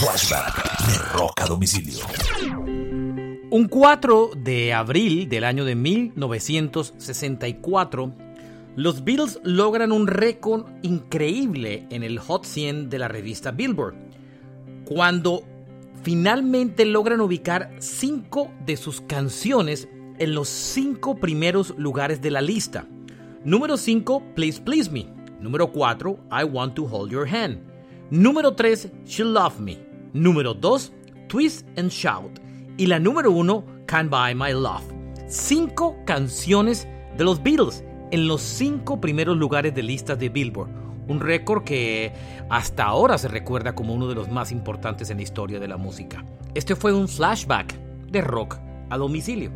Flashback de Rock a Domicilio. Un 4 de abril del año de 1964, los Beatles logran un récord increíble en el Hot 100 de la revista Billboard, cuando finalmente logran ubicar cinco de sus canciones en los cinco primeros lugares de la lista. Número 5, Please Please Me. Número 4, I Want to Hold Your Hand. Número 3, She Love Me. Número 2, Twist and Shout. Y la número 1, Can't Buy My Love. Cinco canciones de los Beatles en los cinco primeros lugares de listas de Billboard. Un récord que hasta ahora se recuerda como uno de los más importantes en la historia de la música. Este fue un flashback de rock a domicilio.